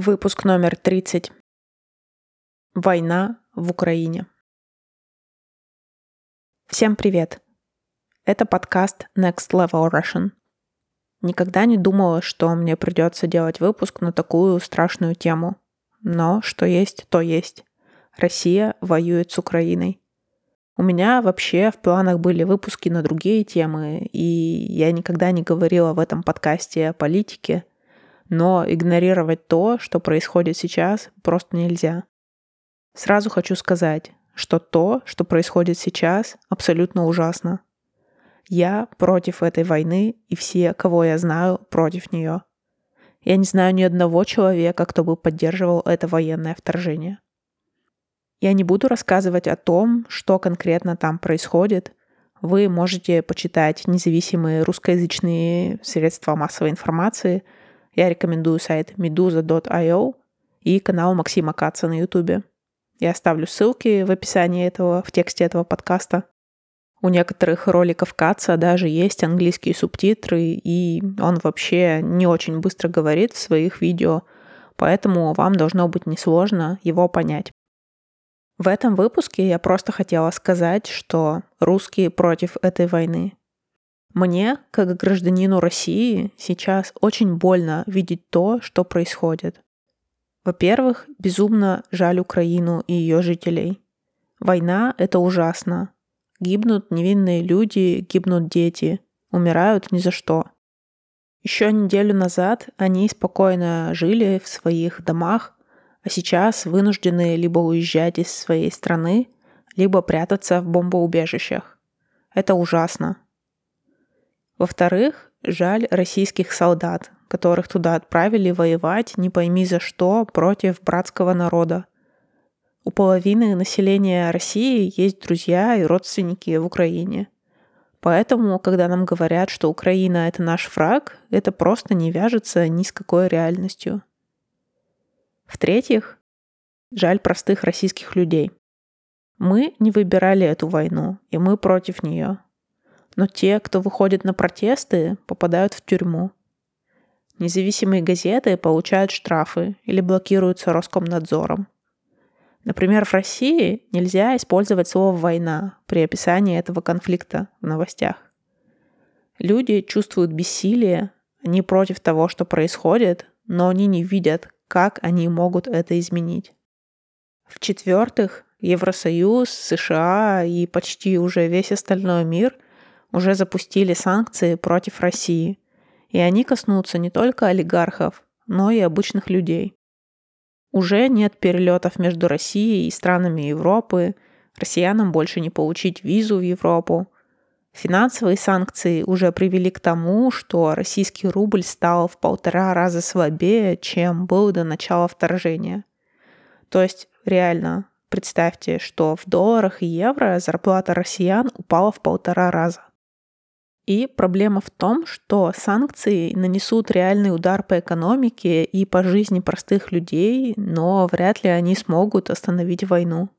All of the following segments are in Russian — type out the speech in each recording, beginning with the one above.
Выпуск номер 30. Война в Украине. Всем привет. Это подкаст Next Level Russian. Никогда не думала, что мне придется делать выпуск на такую страшную тему. Но что есть, то есть. Россия воюет с Украиной. У меня вообще в планах были выпуски на другие темы, и я никогда не говорила в этом подкасте о политике – но игнорировать то, что происходит сейчас, просто нельзя. Сразу хочу сказать, что то, что происходит сейчас, абсолютно ужасно. Я против этой войны, и все, кого я знаю, против нее. Я не знаю ни одного человека, кто бы поддерживал это военное вторжение. Я не буду рассказывать о том, что конкретно там происходит. Вы можете почитать независимые русскоязычные средства массовой информации – я рекомендую сайт meduza.io и канал Максима Каца на YouTube. Я оставлю ссылки в описании этого, в тексте этого подкаста. У некоторых роликов Каца даже есть английские субтитры, и он вообще не очень быстро говорит в своих видео, поэтому вам должно быть несложно его понять. В этом выпуске я просто хотела сказать, что русские против этой войны. Мне, как гражданину России, сейчас очень больно видеть то, что происходит. Во-первых, безумно жаль Украину и ее жителей. Война — это ужасно. Гибнут невинные люди, гибнут дети, умирают ни за что. Еще неделю назад они спокойно жили в своих домах, а сейчас вынуждены либо уезжать из своей страны, либо прятаться в бомбоубежищах. Это ужасно. Во-вторых, жаль российских солдат, которых туда отправили воевать не пойми за что против братского народа. У половины населения России есть друзья и родственники в Украине. Поэтому, когда нам говорят, что Украина — это наш враг, это просто не вяжется ни с какой реальностью. В-третьих, жаль простых российских людей. Мы не выбирали эту войну, и мы против нее. Но те, кто выходит на протесты, попадают в тюрьму. Независимые газеты получают штрафы или блокируются Роскомнадзором. Например, в России нельзя использовать слово «война» при описании этого конфликта в новостях. Люди чувствуют бессилие, они против того, что происходит, но они не видят, как они могут это изменить. В-четвертых, Евросоюз, США и почти уже весь остальной мир – уже запустили санкции против России, и они коснутся не только олигархов, но и обычных людей. Уже нет перелетов между Россией и странами Европы, россиянам больше не получить визу в Европу. Финансовые санкции уже привели к тому, что российский рубль стал в полтора раза слабее, чем был до начала вторжения. То есть реально представьте, что в долларах и евро зарплата россиян упала в полтора раза. И проблема в том, что санкции нанесут реальный удар по экономике и по жизни простых людей, но вряд ли они смогут остановить войну.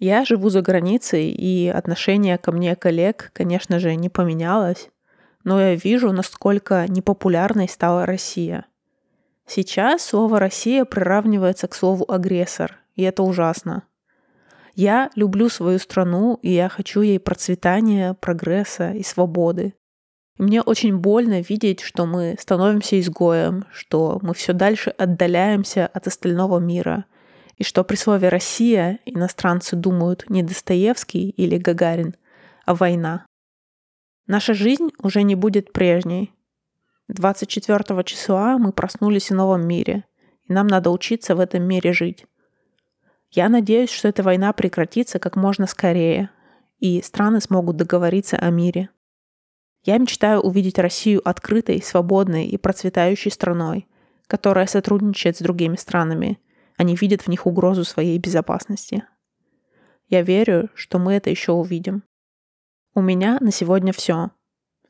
Я живу за границей, и отношение ко мне коллег, конечно же, не поменялось, но я вижу, насколько непопулярной стала Россия. Сейчас слово «Россия» приравнивается к слову «агрессор», и это ужасно. Я люблю свою страну, и я хочу ей процветания, прогресса и свободы. Мне очень больно видеть, что мы становимся изгоем, что мы все дальше отдаляемся от остального мира, и что при слове «Россия» иностранцы думают не Достоевский или Гагарин, а война. Наша жизнь уже не будет прежней. 24 числа мы проснулись в новом мире, и нам надо учиться в этом мире жить. Я надеюсь, что эта война прекратится как можно скорее, и страны смогут договориться о мире. Я мечтаю увидеть Россию открытой, свободной и процветающей страной, которая сотрудничает с другими странами, а не видит в них угрозу своей безопасности. Я верю, что мы это еще увидим. У меня на сегодня все.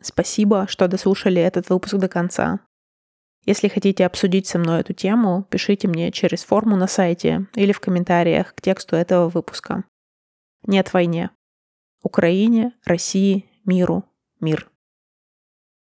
Спасибо, что дослушали этот выпуск до конца. Если хотите обсудить со мной эту тему, пишите мне через форму на сайте или в комментариях к тексту этого выпуска. Нет войне. Украине, России, миру, мир.